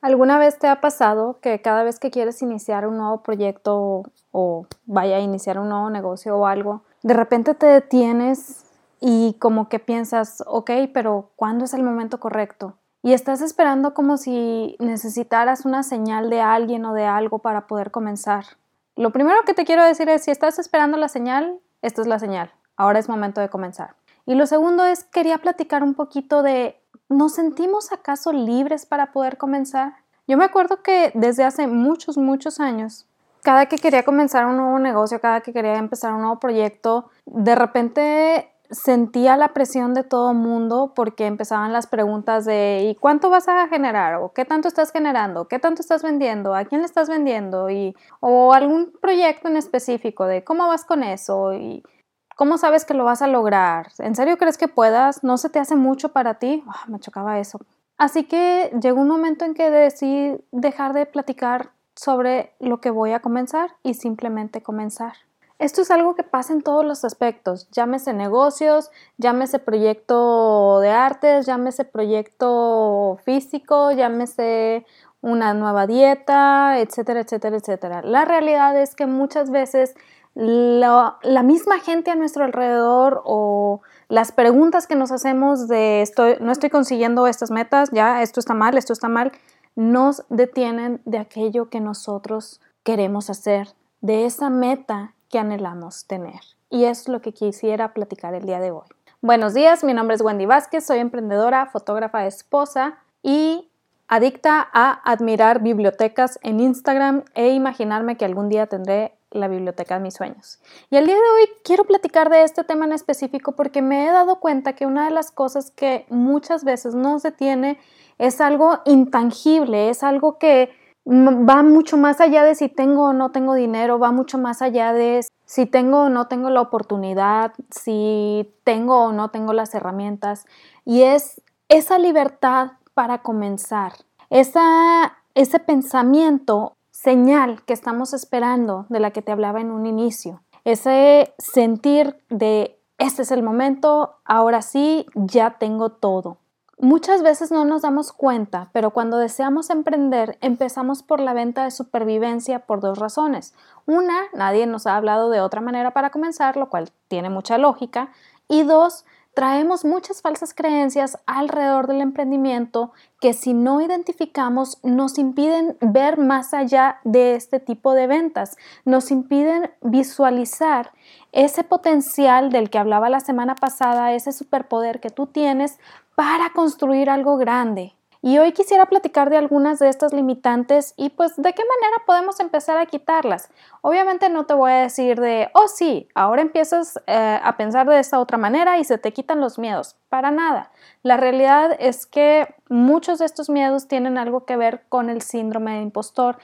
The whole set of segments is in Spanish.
¿Alguna vez te ha pasado que cada vez que quieres iniciar un nuevo proyecto o vaya a iniciar un nuevo negocio o algo, de repente te detienes y como que piensas, ok, pero ¿cuándo es el momento correcto? Y estás esperando como si necesitaras una señal de alguien o de algo para poder comenzar. Lo primero que te quiero decir es, si estás esperando la señal, esta es la señal. Ahora es momento de comenzar. Y lo segundo es, quería platicar un poquito de ¿Nos sentimos acaso libres para poder comenzar? Yo me acuerdo que desde hace muchos, muchos años, cada que quería comenzar un nuevo negocio, cada que quería empezar un nuevo proyecto, de repente sentía la presión de todo mundo porque empezaban las preguntas de ¿y cuánto vas a generar? ¿o qué tanto estás generando? ¿qué tanto estás vendiendo? ¿a quién le estás vendiendo? Y, o algún proyecto en específico de ¿cómo vas con eso? y ¿Cómo sabes que lo vas a lograr? ¿En serio crees que puedas? ¿No se te hace mucho para ti? Ah, me chocaba eso. Así que llegó un momento en que decidí dejar de platicar sobre lo que voy a comenzar y simplemente comenzar. Esto es algo que pasa en todos los aspectos, llámese negocios, llámese proyecto de artes, llámese proyecto físico, llámese una nueva dieta, etcétera, etcétera, etcétera. La realidad es que muchas veces la, misma gente a nuestro alrededor o las preguntas que nos hacemos de estoy, no estoy consiguiendo estas metas, ya esto está mal, esto está mal, nos detienen de aquello que nosotros queremos hacer, de esa meta que anhelamos tener. Y es lo que quisiera platicar el día de hoy. Buenos días, mi nombre es Wendy Vázquez, soy emprendedora, fotógrafa, esposa y adicta a admirar bibliotecas en Instagram e imaginarme que algún día tendré la biblioteca de mis sueños. Y el día de hoy quiero platicar de este tema en específico porque me he dado cuenta que una de las cosas que muchas veces nos detiene es algo intangible, es algo que va mucho más allá de si tengo o no tengo dinero, va mucho más allá de si tengo o no tengo la oportunidad, si tengo o no tengo las herramientas. Y es esa libertad para comenzar, esa, ese pensamiento señal que estamos esperando de la que te hablaba en un inicio. Ese sentir de este es el momento, ahora sí, ya tengo todo. Muchas veces no nos damos cuenta, pero cuando deseamos emprender empezamos por la venta de supervivencia por dos razones. Una, nadie nos ha hablado de otra manera para comenzar, lo cual tiene mucha lógica. Y dos, traemos muchas falsas creencias alrededor del emprendimiento que si no identificamos nos impiden ver más allá de este tipo de ventas, nos impiden visualizar ese potencial del que hablaba la semana pasada, ese superpoder que tú tienes para construir algo grande, y hoy quisiera platicar de algunas de estas limitantes y pues de qué manera podemos empezar a quitarlas. Obviamente no te voy a decir de, oh sí, ahora empiezas eh, a pensar de esta otra manera y se te quitan los miedos. Para nada. La realidad es que muchos de estos miedos tienen algo que ver con el síndrome de impostor.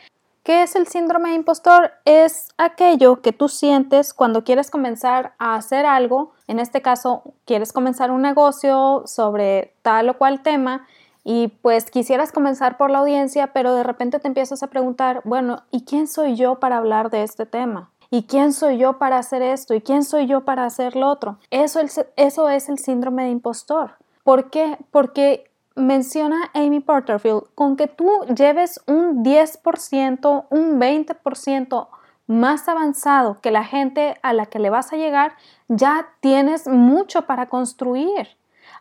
¿Qué es el síndrome de impostor? Es aquello que tú sientes cuando quieres comenzar a hacer algo, en este caso quieres comenzar un negocio sobre tal o cual tema y pues quisieras comenzar por la audiencia, pero de repente te empiezas a preguntar, bueno, ¿y quién soy yo para hablar de este tema? ¿Y quién soy yo para hacer esto? ¿Y quién soy yo para hacer lo otro? Eso, eso es el síndrome de impostor. ¿Por qué? Porque menciona Amy Porterfield, con que tú lleves un 10%, un 20% más avanzado que la gente a la que le vas a llegar, ya tienes mucho para construir.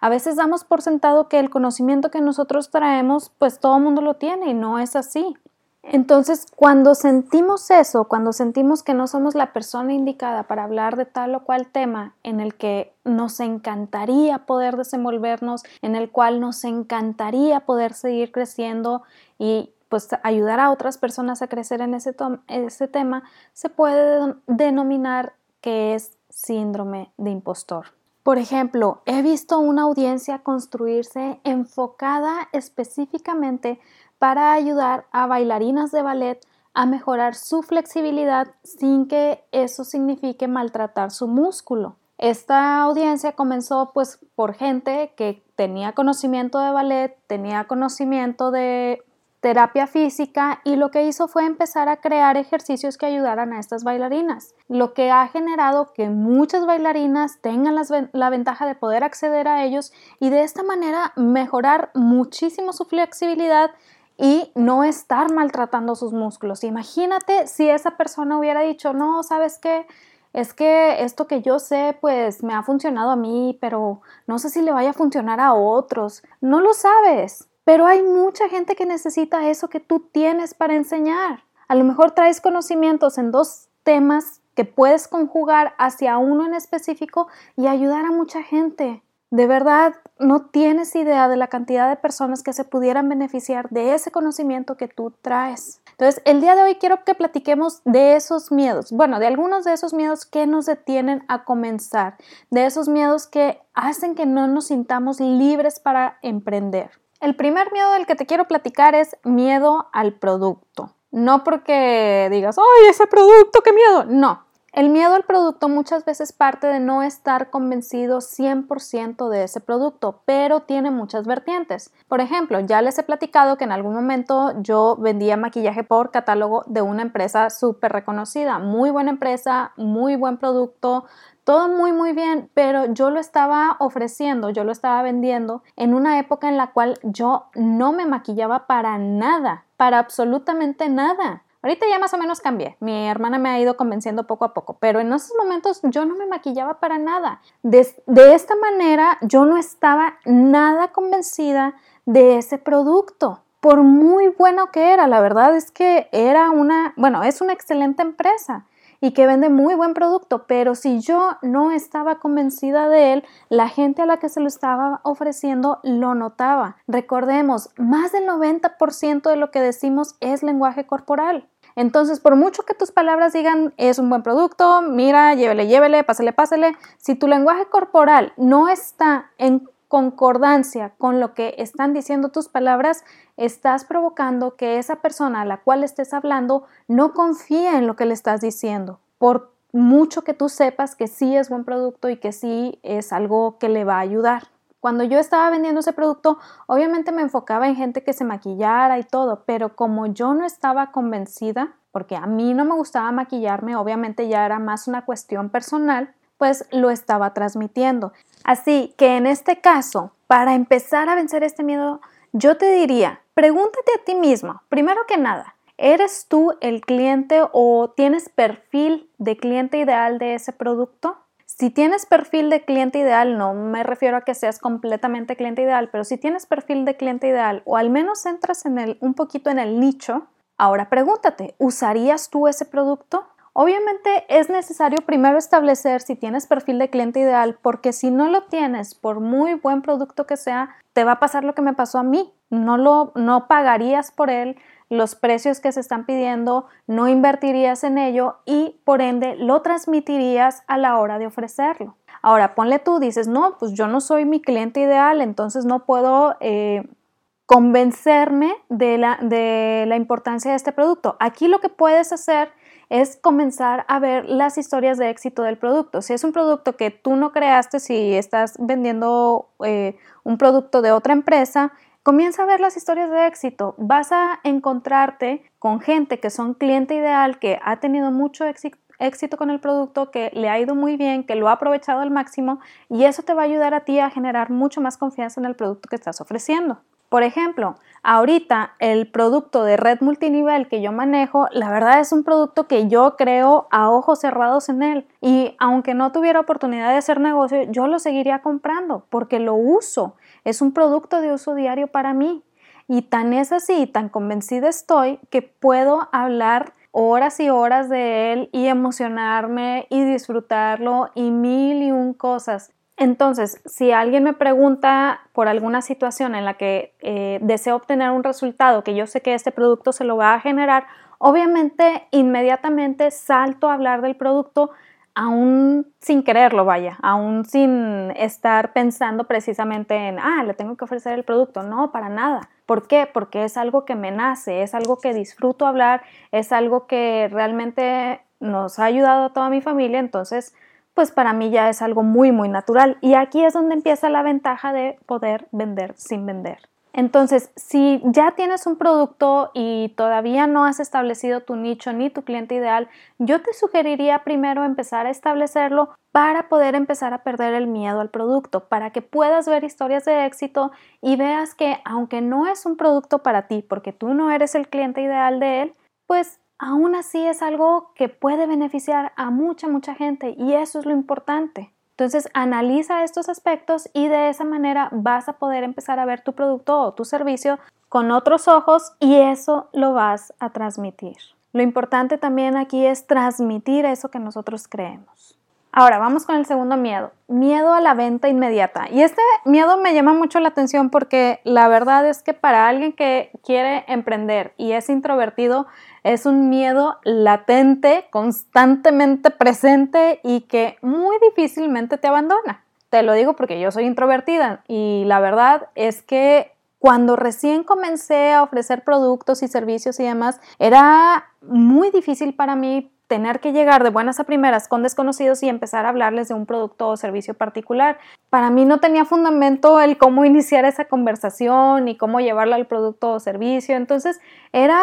A veces damos por sentado que el conocimiento que nosotros traemos, pues todo el mundo lo tiene y no es así. Entonces, cuando sentimos eso, cuando sentimos que no somos la persona indicada para hablar de tal o cual tema en el que nos encantaría poder desenvolvernos, en el cual nos encantaría poder seguir creciendo y pues ayudar a otras personas a crecer en ese, ese tema, se puede denominar que es síndrome de impostor. Por ejemplo, he visto una audiencia construirse enfocada específicamente para ayudar a bailarinas de ballet a mejorar su flexibilidad sin que eso signifique maltratar su músculo. Esta audiencia comenzó pues por gente que tenía conocimiento de ballet, tenía conocimiento de terapia física y lo que hizo fue empezar a crear ejercicios que ayudaran a estas bailarinas, lo que ha generado que muchas bailarinas tengan la ventaja de poder acceder a ellos y de esta manera mejorar muchísimo su flexibilidad y no estar maltratando sus músculos. Imagínate si esa persona hubiera dicho, no, ¿sabes qué? Es que esto que yo sé, pues me ha funcionado a mí, pero no sé si le vaya a funcionar a otros. No lo sabes, pero hay mucha gente que necesita eso que tú tienes para enseñar. A lo mejor traes conocimientos en dos temas que puedes conjugar hacia uno en específico y ayudar a mucha gente. De verdad, no tienes idea de la cantidad de personas que se pudieran beneficiar de ese conocimiento que tú traes. Entonces, el día de hoy quiero que platiquemos de esos miedos, bueno, de algunos de esos miedos que nos detienen a comenzar, de esos miedos que hacen que no nos sintamos libres para emprender. El primer miedo del que te quiero platicar es miedo al producto. No porque digas, ¡ay, ese producto, qué miedo! No, el miedo al producto muchas veces parte de no estar convencido 100% de ese producto, pero tiene muchas vertientes. Por ejemplo, ya les he platicado que en algún momento yo vendía maquillaje por catálogo de una empresa súper reconocida, muy buena empresa, muy buen producto, todo muy muy bien, pero yo lo estaba ofreciendo, yo lo estaba vendiendo en una época en la cual yo no me maquillaba para nada, para absolutamente nada. Ahorita ya más o menos cambié. Mi hermana me ha ido convenciendo poco a poco, pero en esos momentos yo no me maquillaba para nada. De, de, esta manera yo no estaba nada convencida de ese producto. Por muy bueno que era, la verdad es que era una, bueno, es una excelente empresa y que vende muy buen producto, pero si yo no estaba convencida de él, la gente a la que se lo estaba ofreciendo lo notaba. Recordemos, más del 90% de lo que decimos es lenguaje corporal. Entonces, por mucho que tus palabras digan es un buen producto, mira, llévele, llévele, pásale, pásale, si tu lenguaje corporal no está en concordancia con lo que están diciendo tus palabras, estás provocando que esa persona a la cual estés hablando no confíe en lo que le estás diciendo, por mucho que tú sepas que sí es buen producto y que sí es algo que le va a ayudar. Cuando yo estaba vendiendo ese producto, obviamente me enfocaba en gente que se maquillara y todo, pero como yo no estaba convencida, porque a mí no me gustaba maquillarme, obviamente ya era más una cuestión personal, pues lo estaba transmitiendo. Así que en este caso, para empezar a vencer este miedo, yo te diría, pregúntate a ti mismo, primero que nada, ¿eres tú el cliente o tienes perfil de cliente ideal de ese producto? Si tienes perfil de cliente ideal, no me refiero a que seas completamente cliente ideal, pero si tienes perfil de cliente ideal o al menos entras en el, un poquito en el nicho, ahora pregúntate, ¿usarías tú ese producto? Obviamente es necesario primero establecer si tienes perfil de cliente ideal, porque si no lo tienes, por muy buen producto que sea, te va a pasar lo que me pasó a mí. No lo no pagarías por él los precios que se están pidiendo, no invertirías en ello y por ende lo transmitirías a la hora de ofrecerlo. Ahora, ponle tú, dices, no, pues yo no soy mi cliente ideal, entonces no puedo eh, convencerme de la, de la importancia de este producto. Aquí lo que puedes hacer es comenzar a ver las historias de éxito del producto. Si es un producto que tú no creaste, si estás vendiendo eh, un producto de otra empresa, comienza a ver las historias de éxito. Vas a encontrarte con gente que son cliente ideal, que ha tenido mucho éxito éxito con el producto, que le ha ido muy bien, que lo ha aprovechado al máximo y eso te va a ayudar a ti a generar mucho más confianza en el producto que estás ofreciendo. Por ejemplo, ahorita el producto de red multinivel que yo manejo, la verdad es un producto que yo creo a ojos cerrados en él. Y aunque no tuviera oportunidad de hacer negocio, yo lo seguiría comprando porque lo uso. Es un producto de uso diario para mí. Y tan es así, tan convencida estoy que puedo hablar horas y horas de él y emocionarme y disfrutarlo y mil y un cosas. Entonces, si alguien me pregunta por alguna situación en la que eh, deseo obtener un resultado que yo sé que este producto se lo va a generar, obviamente inmediatamente salto a hablar del producto aún sin quererlo, vaya, aún sin estar pensando precisamente en, ah, le tengo que ofrecer el producto. No, para nada. ¿Por qué? Porque es algo que me nace, es algo que disfruto hablar, es algo que realmente nos ha ayudado a toda mi familia, entonces pues para mí ya es algo muy, muy natural. Y aquí es donde empieza la ventaja de poder vender sin vender. Entonces, si ya tienes un producto y todavía no has establecido tu nicho ni tu cliente ideal, yo te sugeriría primero empezar a establecerlo para poder empezar a perder el miedo al producto, para que puedas ver historias de éxito y veas que aunque no es un producto para ti, porque tú no eres el cliente ideal de él, pues aún así es algo que puede beneficiar a mucha, mucha gente y eso es lo importante. Entonces, analiza estos aspectos y de esa manera vas a poder empezar a ver tu producto o tu servicio con otros ojos y eso lo vas a transmitir. Lo importante también aquí es transmitir eso que nosotros creemos. Ahora vamos con el segundo miedo, miedo a la venta inmediata. Y este miedo me llama mucho la atención porque la verdad es que para alguien que quiere emprender y es introvertido, es un miedo latente, constantemente presente y que muy difícilmente te abandona. Te lo digo porque yo soy introvertida y la verdad es que cuando recién comencé a ofrecer productos y servicios y demás, era muy difícil para mí tener que llegar de buenas a primeras con desconocidos y empezar a hablarles de un producto o servicio particular. Para mí no tenía fundamento el cómo iniciar esa conversación y cómo llevarla al producto o servicio. Entonces era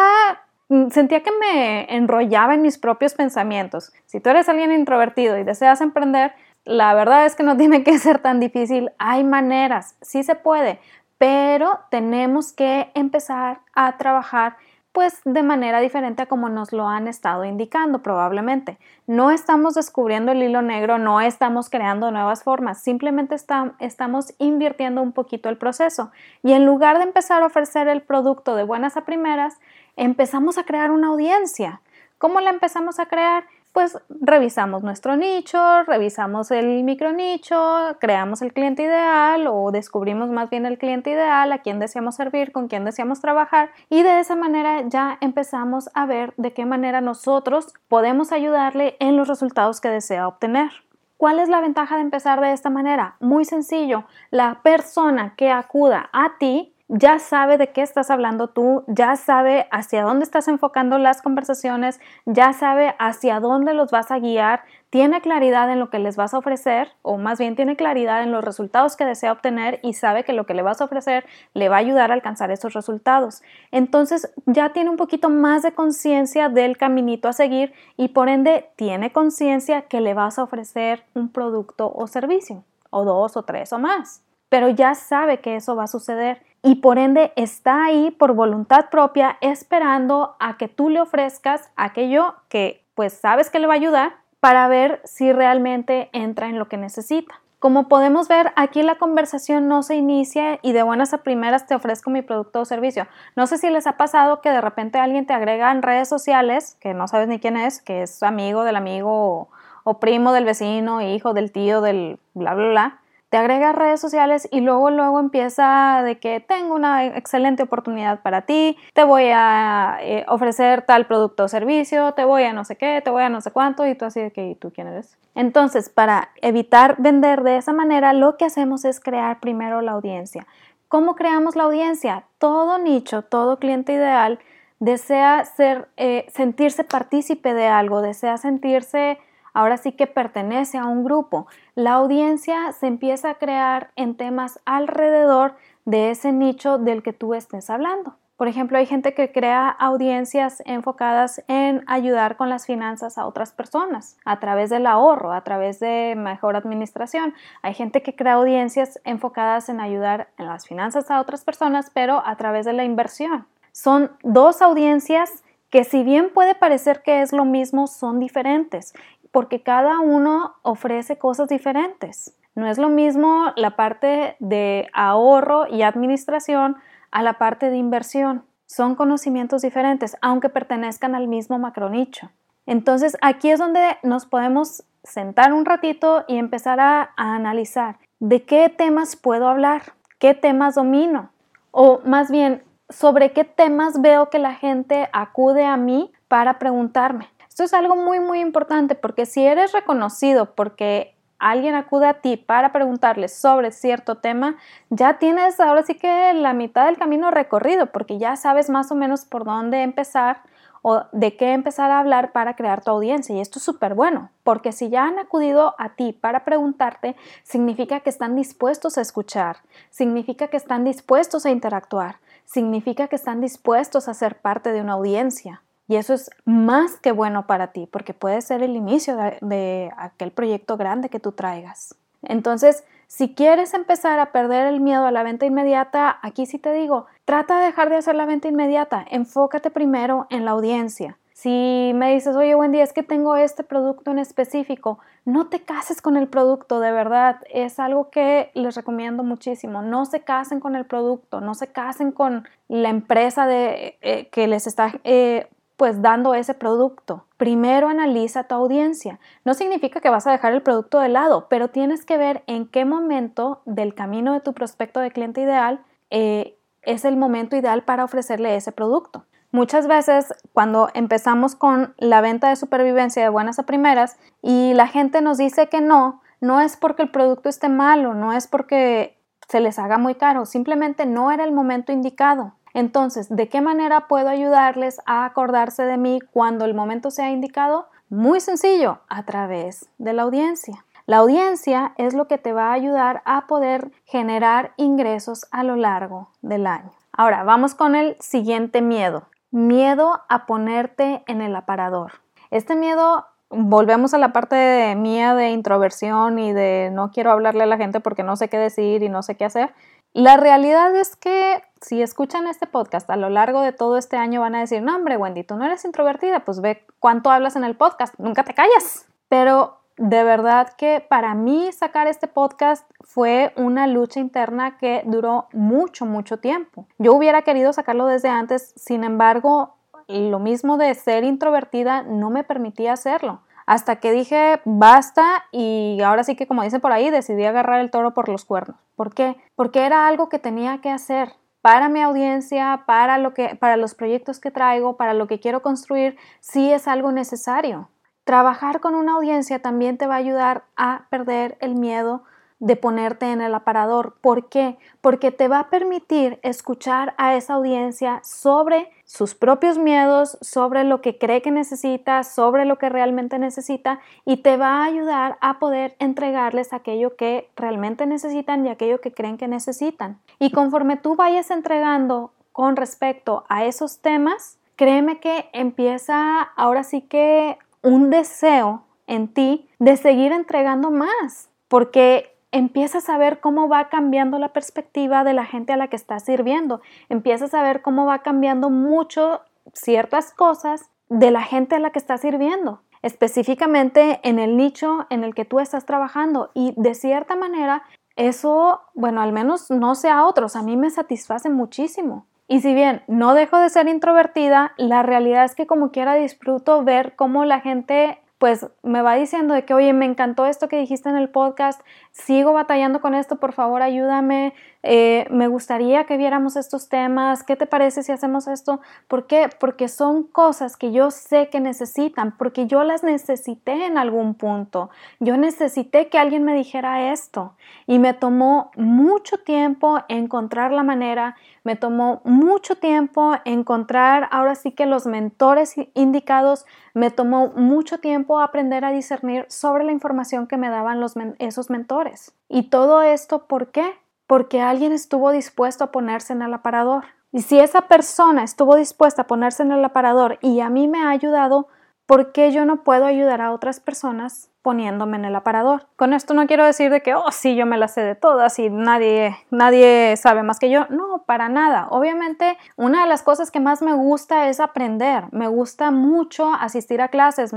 sentía que me enrollaba en mis propios pensamientos. Si tú eres alguien introvertido y deseas emprender, la verdad es que no tiene que ser tan difícil. Hay maneras, sí se puede, pero tenemos que empezar a trabajar pues de manera diferente a como nos lo han estado indicando probablemente. No estamos descubriendo el hilo negro, no estamos creando nuevas formas, simplemente estamos invirtiendo un poquito el proceso y en lugar de empezar a ofrecer el producto de buenas a primeras, empezamos a crear una audiencia. ¿Cómo la empezamos a crear? pues revisamos nuestro nicho, revisamos el micro nicho, creamos el cliente ideal o descubrimos más bien el cliente ideal, a quién deseamos servir, con quién deseamos trabajar y de esa manera ya empezamos a ver de qué manera nosotros podemos ayudarle en los resultados que desea obtener. ¿Cuál es la ventaja de empezar de esta manera? Muy sencillo, la persona que acuda a ti ya sabe de qué estás hablando tú, ya sabe hacia dónde estás enfocando las conversaciones, ya sabe hacia dónde los vas a guiar, tiene claridad en lo que les vas a ofrecer o más bien tiene claridad en los resultados que desea obtener y sabe que lo que le vas a ofrecer le va a ayudar a alcanzar esos resultados. Entonces ya tiene un poquito más de conciencia del caminito a seguir y por ende tiene conciencia que le vas a ofrecer un producto o servicio o dos o tres o más pero ya sabe que eso va a suceder y por ende está ahí por voluntad propia esperando a que tú le ofrezcas aquello que pues sabes que le va a ayudar para ver si realmente entra en lo que necesita. Como podemos ver, aquí la conversación no se inicia y de buenas a primeras te ofrezco mi producto o servicio. No sé si les ha pasado que de repente alguien te agrega en redes sociales, que no sabes ni quién es, que es amigo del amigo o, o primo del vecino, hijo del tío, del bla, bla, bla te agrega redes sociales y luego luego empieza de que tengo una excelente oportunidad para ti, te voy a eh, ofrecer tal producto o servicio, te voy a no sé qué, te voy a no sé cuánto y tú así de que ¿y tú quién eres? Entonces, para evitar vender de esa manera, lo que hacemos es crear primero la audiencia. ¿Cómo creamos la audiencia? Todo nicho, todo cliente ideal desea ser, eh, sentirse partícipe de algo, desea sentirse ahora sí que pertenece a un grupo. La audiencia se empieza a crear en temas alrededor de ese nicho del que tú estés hablando. Por ejemplo, hay gente que crea audiencias enfocadas en ayudar con las finanzas a otras personas, a través del ahorro, a través de mejor administración. Hay gente que crea audiencias enfocadas en ayudar en las finanzas a otras personas, pero a través de la inversión. Son dos audiencias que si bien puede parecer que es lo mismo, son diferentes porque cada uno ofrece cosas diferentes. No es lo mismo la parte de ahorro y administración a la parte de inversión. Son conocimientos diferentes, aunque pertenezcan al mismo macronicho. Entonces, aquí es donde nos podemos sentar un ratito y empezar a, a analizar de qué temas puedo hablar, qué temas domino, o más bien, sobre qué temas veo que la gente acude a mí para preguntarme. Esto es algo muy, muy importante porque si eres reconocido porque alguien acude a ti para preguntarle sobre cierto tema, ya tienes ahora sí que la mitad del camino recorrido, porque ya sabes más o menos por dónde empezar o de qué empezar a hablar para crear tu audiencia. Y esto es súper bueno, porque si ya han acudido a ti para preguntarte, significa que están dispuestos a escuchar, significa que están dispuestos a interactuar, significa que están dispuestos a ser parte de una audiencia. Y eso es más que bueno para ti, porque puede ser el inicio de, aquel proyecto grande que tú traigas. Entonces, si quieres empezar a perder el miedo a la venta inmediata, aquí sí te digo, trata de dejar de hacer la venta inmediata, enfócate primero en la audiencia. Si me dices, oye Wendy, es que tengo este producto en específico, no te cases con el producto, de verdad, es algo que les recomiendo muchísimo. No se casen con el producto, no se casen con la empresa de, eh, que les está eh, pues dando ese producto. Primero analiza tu audiencia. No significa que vas a dejar el producto de lado, pero tienes que ver en qué momento del camino de tu prospecto de cliente ideal eh, es el momento ideal para ofrecerle ese producto. Muchas veces cuando empezamos con la venta de supervivencia de buenas a primeras y la gente nos dice que no, no es porque el producto esté malo, no es porque se les haga muy caro, simplemente no era el momento indicado. Entonces, ¿de qué manera puedo ayudarles a acordarse de mí cuando el momento sea indicado? Muy sencillo, a través de la audiencia. La audiencia es lo que te va a ayudar a poder generar ingresos a lo largo del año. Ahora, vamos con el siguiente miedo. Miedo a ponerte en el aparador. Este miedo, volvemos a la parte mía de introversión y de no quiero hablarle a la gente porque no sé qué decir y no sé qué hacer. La realidad es que si escuchan este podcast a lo largo de todo este año van a decir, no hombre Wendy, tú no eres introvertida, pues ve cuánto hablas en el podcast, nunca te callas. Pero de verdad que para mí sacar este podcast fue una lucha interna que duró mucho, mucho tiempo. Yo hubiera querido sacarlo desde antes, sin embargo, lo mismo de ser introvertida no me permitía hacerlo hasta que dije basta y ahora sí que como dice por ahí decidí agarrar el toro por los cuernos. ¿Por qué? Porque era algo que tenía que hacer para mi audiencia, para lo que para los proyectos que traigo, para lo que quiero construir, sí es algo necesario. Trabajar con una audiencia también te va a ayudar a perder el miedo de ponerte en el aparador. ¿Por qué? Porque te va a permitir escuchar a esa audiencia sobre sus propios miedos, sobre lo que cree que necesita, sobre lo que realmente necesita y te va a ayudar a poder entregarles aquello que realmente necesitan y aquello que creen que necesitan. Y conforme tú vayas entregando con respecto a esos temas, créeme que empieza ahora sí que un deseo en ti de seguir entregando más, porque empiezas a ver cómo va cambiando la perspectiva de la gente a la que estás sirviendo, empiezas a ver cómo va cambiando mucho ciertas cosas de la gente a la que estás sirviendo, específicamente en el nicho en el que tú estás trabajando y de cierta manera eso, bueno, al menos no sé a otros, a mí me satisface muchísimo. Y si bien no dejo de ser introvertida, la realidad es que como quiera disfruto ver cómo la gente pues me va diciendo de que, oye, me encantó esto que dijiste en el podcast, sigo batallando con esto, por favor ayúdame, eh, me gustaría que viéramos estos temas, ¿qué te parece si hacemos esto? ¿Por qué? Porque son cosas que yo sé que necesitan, porque yo las necesité en algún punto, yo necesité que alguien me dijera esto y me tomó mucho tiempo encontrar la manera, me tomó mucho tiempo encontrar ahora sí que los mentores indicados, me tomó mucho tiempo aprender a discernir sobre la información que me daban esos mentores. Y todo esto, ¿por qué? Porque alguien estuvo dispuesto a ponerse en el aparador. Y si esa persona estuvo dispuesta a ponerse en el aparador y a mí me ha ayudado, ¿por qué yo no puedo ayudar a otras personas poniéndome en el aparador. Con esto no quiero decir de que, oh, sí, yo me la sé de todas y nadie, nadie sabe más que yo. No, para nada. Obviamente, una de las cosas que más me gusta es aprender. Me gusta mucho asistir a clases,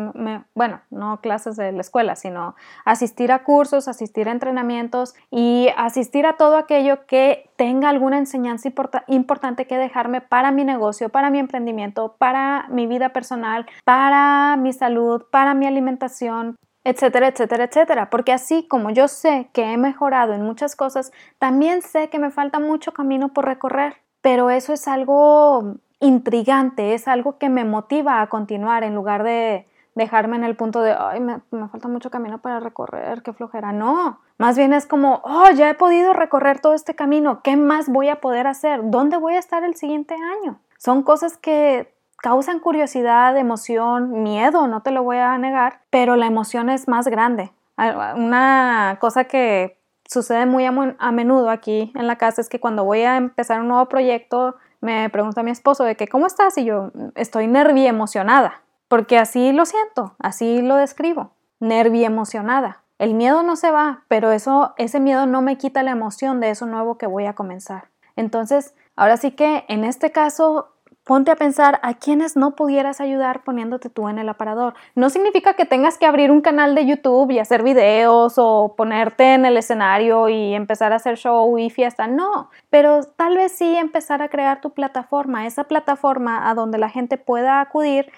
bueno, no clases de la escuela, sino asistir a cursos, asistir a entrenamientos y asistir a todo aquello que tenga alguna enseñanza importante que dejarme para mi negocio, para mi emprendimiento, para mi vida personal, para mi salud, para mi alimentación, etcétera, etcétera, etcétera. Porque así como yo sé que he mejorado en muchas cosas, también sé que me falta mucho camino por recorrer. Pero eso es algo intrigante, es algo que me motiva a continuar en lugar de, dejarme en el punto de, ay, me, falta mucho camino para recorrer, qué flojera. No, más bien es como, oh, ya he podido recorrer todo este camino, ¿qué más voy a poder hacer? ¿Dónde voy a estar el siguiente año? Son cosas que causan curiosidad, emoción, miedo, no te lo voy a negar, pero la emoción es más grande. Una cosa que sucede muy a, menudo aquí en la casa es que cuando voy a empezar un nuevo proyecto, me pregunta mi esposo de que, ¿cómo estás? Y yo estoy nervi emocionada, porque así lo siento, así lo describo, nervi emocionada. El miedo no se va, pero eso, ese miedo no me quita la emoción de eso nuevo que voy a comenzar. Entonces, ahora sí que en este caso Ponte a pensar a quienes no pudieras ayudar poniéndote tú en el aparador. No significa que tengas que abrir un canal de YouTube y hacer videos o ponerte en el escenario y empezar a hacer show y fiesta. No, pero tal vez sí empezar a crear tu plataforma, esa plataforma a donde la gente pueda acudir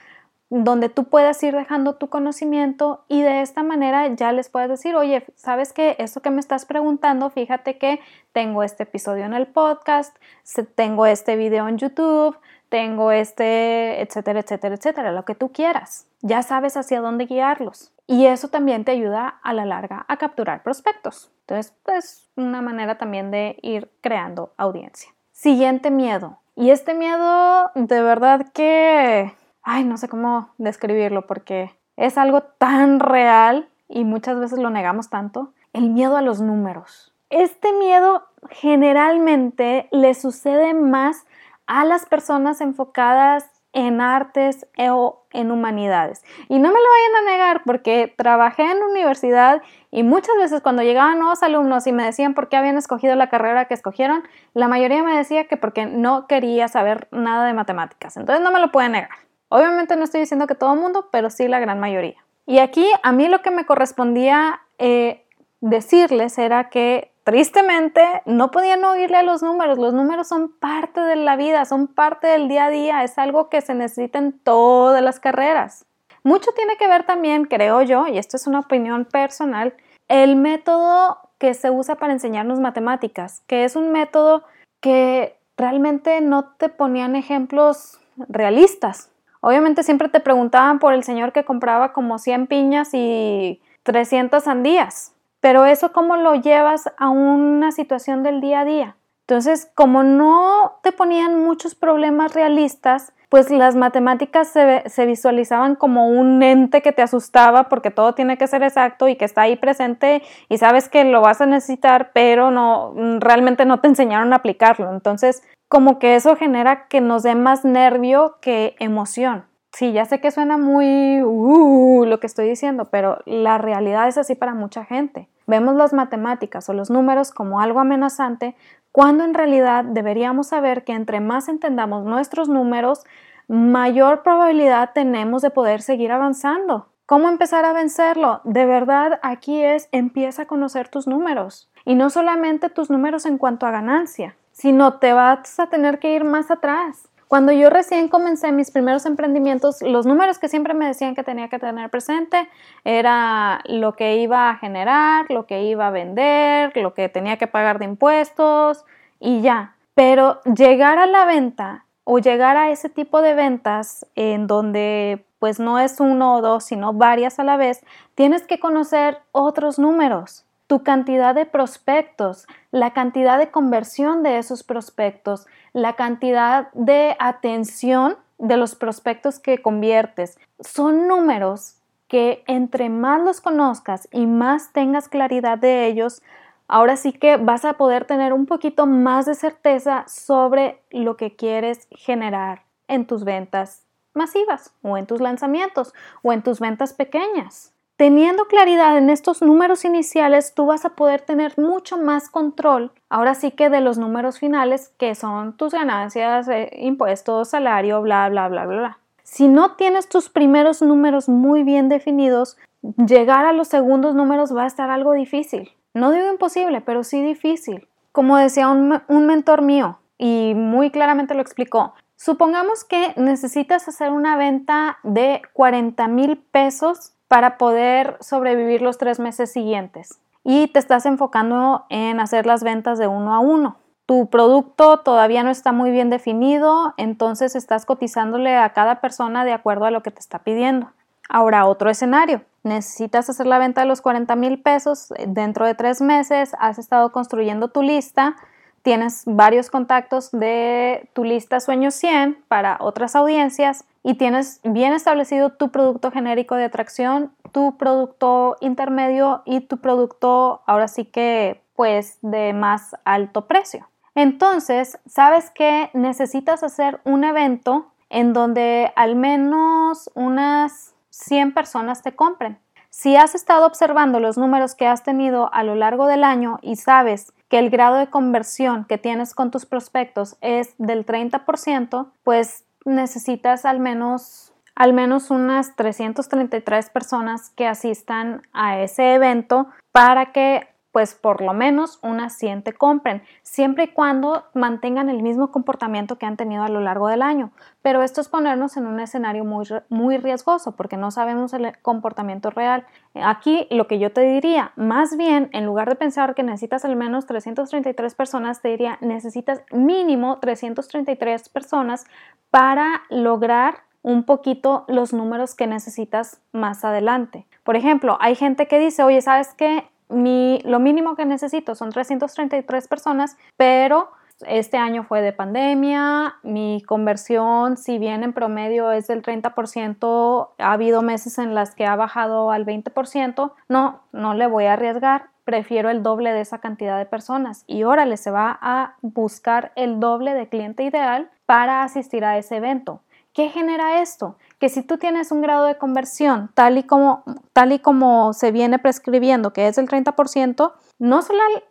donde tú puedas ir dejando tu conocimiento y de esta manera ya les puedes decir, oye, ¿sabes qué? Eso que me estás preguntando, fíjate que tengo este episodio en el podcast, tengo este video en YouTube, tengo este, etcétera, etcétera, etcétera, lo que tú quieras. Ya sabes hacia dónde guiarlos. Y eso también te ayuda a la larga a capturar prospectos. Entonces, es pues, una manera también de ir creando audiencia. Siguiente miedo. Y este miedo, de verdad que, ay, no sé cómo describirlo porque es algo tan real y muchas veces lo negamos tanto. El miedo a los números. Este miedo generalmente le sucede más a las personas enfocadas en artes o en humanidades. Y no me lo vayan a negar porque trabajé en universidad y muchas veces cuando llegaban nuevos alumnos y me decían por qué habían escogido la carrera que escogieron, la mayoría me decía que porque no quería saber nada de matemáticas. Entonces no me lo pueden negar. Obviamente no estoy diciendo que todo el mundo, pero sí la gran mayoría. Y aquí a mí lo que me correspondía eh, decirles era que tristemente no podían oírle a los números. Los números son parte de la vida, son parte del día a día, es algo que se necesita en todas las carreras. Mucho tiene que ver también, creo yo, y esto es una opinión personal, el método que se usa para enseñarnos matemáticas, que es un método que realmente no te ponían ejemplos realistas. Obviamente siempre te preguntaban por el señor que compraba como 100 piñas y 300 sandías pero eso cómo lo llevas a una situación del día a día. Entonces, como no te ponían muchos problemas realistas, pues las matemáticas se, visualizaban como un ente que te asustaba porque todo tiene que ser exacto y que está ahí presente y sabes que lo vas a necesitar, pero no realmente no te enseñaron a aplicarlo. Entonces, como que eso genera que nos dé más nervio que emoción. Sí, ya sé que suena muy uh, lo que estoy diciendo, pero la realidad es así para mucha gente. Vemos las matemáticas o los números como algo amenazante cuando en realidad deberíamos saber que entre más entendamos nuestros números, mayor probabilidad tenemos de poder seguir avanzando. ¿Cómo empezar a vencerlo? De verdad, aquí es empieza a conocer tus números. Y no solamente tus números en cuanto a ganancia, sino te vas a tener que ir más atrás. Cuando yo recién comencé mis primeros emprendimientos, los números que siempre me decían que tenía que tener presente era lo que iba a generar, lo que iba a vender, lo que tenía que pagar de impuestos y ya. Pero llegar a la venta o llegar a ese tipo de ventas en donde pues no es uno o dos, sino varias a la vez, tienes que conocer otros números tu cantidad de prospectos, la cantidad de conversión de esos prospectos, la cantidad de atención de los prospectos que conviertes. Son números que entre más los conozcas y más tengas claridad de ellos, ahora sí que vas a poder tener un poquito más de certeza sobre lo que quieres generar en tus ventas masivas o en tus lanzamientos o en tus ventas pequeñas. Teniendo claridad en estos números iniciales, tú vas a poder tener mucho más control, ahora sí que de los números finales, que son tus ganancias, eh, impuestos, salario, bla, bla, bla, bla, bla. Si no tienes tus primeros números muy bien definidos, llegar a los segundos números va a estar algo difícil. No digo imposible, pero sí difícil. Como decía un, un mentor mío, y muy claramente lo explicó, supongamos que necesitas hacer una venta de 40 mil pesos para poder sobrevivir los tres meses siguientes y te estás enfocando en hacer las ventas de uno a uno. Tu producto todavía no está muy bien definido, entonces estás cotizándole a cada persona de acuerdo a lo que te está pidiendo. Ahora, otro escenario. Necesitas hacer la venta de los 40 mil pesos dentro de tres meses, has estado construyendo tu lista, tienes varios contactos de tu lista Sueño 100 para otras audiencias y tienes bien establecido tu producto genérico de atracción, tu producto intermedio y tu producto ahora sí que pues de más alto precio. Entonces, sabes que necesitas hacer un evento en donde al menos unas 100 personas te compren. Si has estado observando los números que has tenido a lo largo del año y sabes que el grado de conversión que tienes con tus prospectos es del 30%, pues necesitas al menos al menos unas 333 personas que asistan a ese evento para que pues por lo menos unas 100 te compren, siempre y cuando mantengan el mismo comportamiento que han tenido a lo largo del año. Pero esto es ponernos en un escenario muy, muy riesgoso porque no sabemos el comportamiento real. Aquí lo que yo te diría, más bien, en lugar de pensar que necesitas al menos 333 personas, te diría, necesitas mínimo 333 personas para lograr un poquito los números que necesitas más adelante. Por ejemplo, hay gente que dice, oye, ¿sabes qué? Lo mínimo que necesito son 333 personas, pero este año fue de pandemia, mi conversión, si bien en promedio es del 30%, ha habido meses en las que ha bajado al 20%, no, no le voy a arriesgar, prefiero el doble de esa cantidad de personas y órale, se va a buscar el doble de cliente ideal para asistir a ese evento. ¿Qué genera esto? Que si tú tienes un grado de conversión tal y como, tal y como se viene prescribiendo, que es el 30%, no,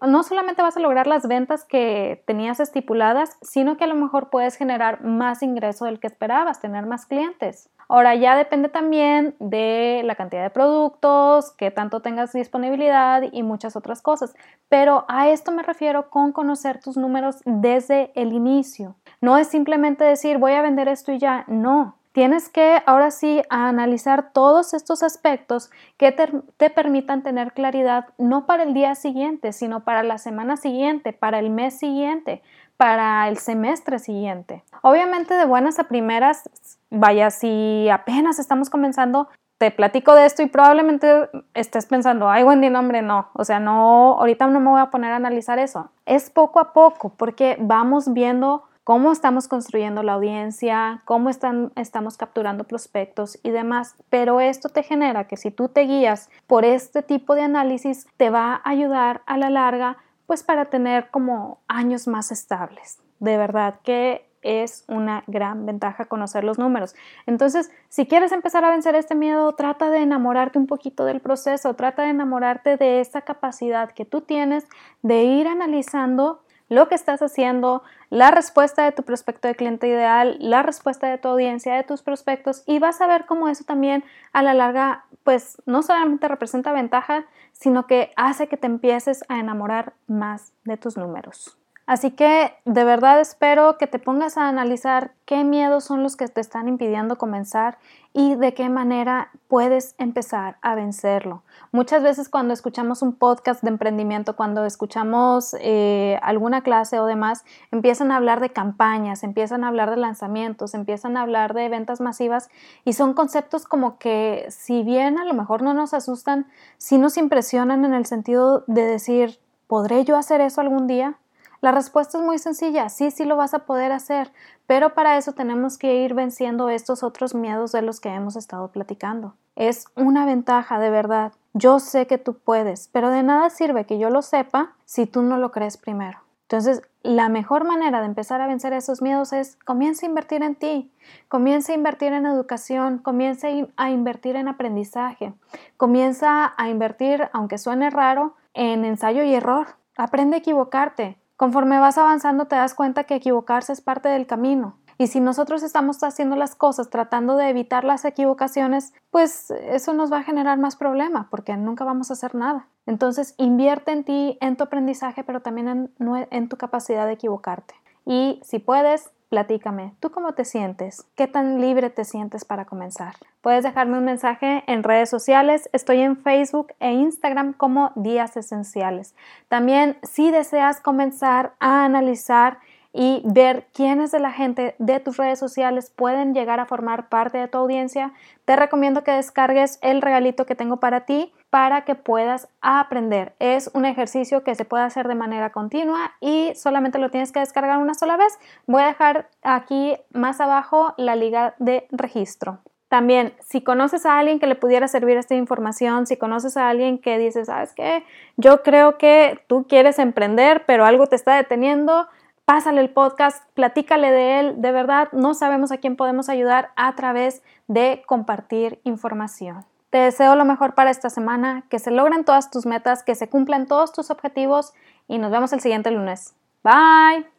no solamente vas a lograr las ventas que tenías estipuladas, sino que a lo mejor puedes generar más ingreso del que esperabas, tener más clientes. Ahora ya depende también de la cantidad de productos, que tanto tengas disponibilidad y muchas otras cosas. Pero a esto me refiero con conocer tus números desde el inicio. No es simplemente decir voy a vender esto y ya, no. Tienes que ahora sí analizar todos estos aspectos que te, permitan tener claridad no para el día siguiente, sino para la semana siguiente, para el mes siguiente, para el semestre siguiente. Obviamente de buenas a primeras, vaya, si apenas estamos comenzando, te platico de esto y probablemente estés pensando, ay Wendy, no hombre, no, o sea, no, ahorita no me voy a poner a analizar eso. Es poco a poco porque vamos viendo cómo estamos construyendo la audiencia, cómo están, estamos capturando prospectos y demás. Pero esto te genera que si tú te guías por este tipo de análisis, te va a ayudar a la larga, pues para tener como años más estables. De verdad que es una gran ventaja conocer los números. Entonces, si quieres empezar a vencer este miedo, trata de enamorarte un poquito del proceso, trata de enamorarte de esa capacidad que tú tienes de ir analizando lo que estás haciendo, la respuesta de tu prospecto de cliente ideal, la respuesta de tu audiencia, de tus prospectos y vas a ver cómo eso también a la larga pues no solamente representa ventaja, sino que hace que te empieces a enamorar más de tus números. Así que de verdad espero que te pongas a analizar qué miedos son los que te están impidiendo comenzar y de qué manera puedes empezar a vencerlo. Muchas veces cuando escuchamos un podcast de emprendimiento, cuando escuchamos eh, alguna clase o demás, empiezan a hablar de campañas, empiezan a hablar de lanzamientos, empiezan a hablar de ventas masivas y son conceptos como que si bien a lo mejor no nos asustan, sí nos impresionan en el sentido de decir, ¿podré yo hacer eso algún día? La respuesta es muy sencilla, sí, sí lo vas a poder hacer, pero para eso tenemos que ir venciendo estos otros miedos de los que hemos estado platicando. Es una ventaja, de verdad. Yo sé que tú puedes, pero de nada sirve que yo lo sepa si tú no lo crees primero. Entonces, la mejor manera de empezar a vencer esos miedos es comienza a invertir en ti, comienza a invertir en educación, comienza a invertir en aprendizaje, comienza a invertir, aunque suene raro, en ensayo y error. Aprende a equivocarte, Conforme vas avanzando te das cuenta que equivocarse es parte del camino. Y si nosotros estamos haciendo las cosas tratando de evitar las equivocaciones, pues eso nos va a generar más problema porque nunca vamos a hacer nada. Entonces invierte en ti, en tu aprendizaje, pero también en, en tu capacidad de equivocarte. Y si puedes, Platícame, ¿tú cómo te sientes? ¿Qué tan libre te sientes para comenzar? Puedes dejarme un mensaje en redes sociales. Estoy en Facebook e Instagram como Días Esenciales. También, si deseas comenzar a analizar y ver quiénes de la gente de tus redes sociales pueden llegar a formar parte de tu audiencia, te recomiendo que descargues el regalito que tengo para ti para que puedas aprender. Es un ejercicio que se puede hacer de manera continua y solamente lo tienes que descargar una sola vez. Voy a dejar aquí más abajo la liga de registro. También, si conoces a alguien que le pudiera servir esta información, si conoces a alguien que dice, ¿sabes qué? Yo creo que tú quieres emprender, pero algo te está deteniendo, pásale el podcast, platícale de él. De verdad, no sabemos a quién podemos ayudar a través de compartir información. Te deseo lo mejor para esta semana, que se logren todas tus metas, que se cumplan todos tus objetivos y nos vemos el siguiente lunes. Bye.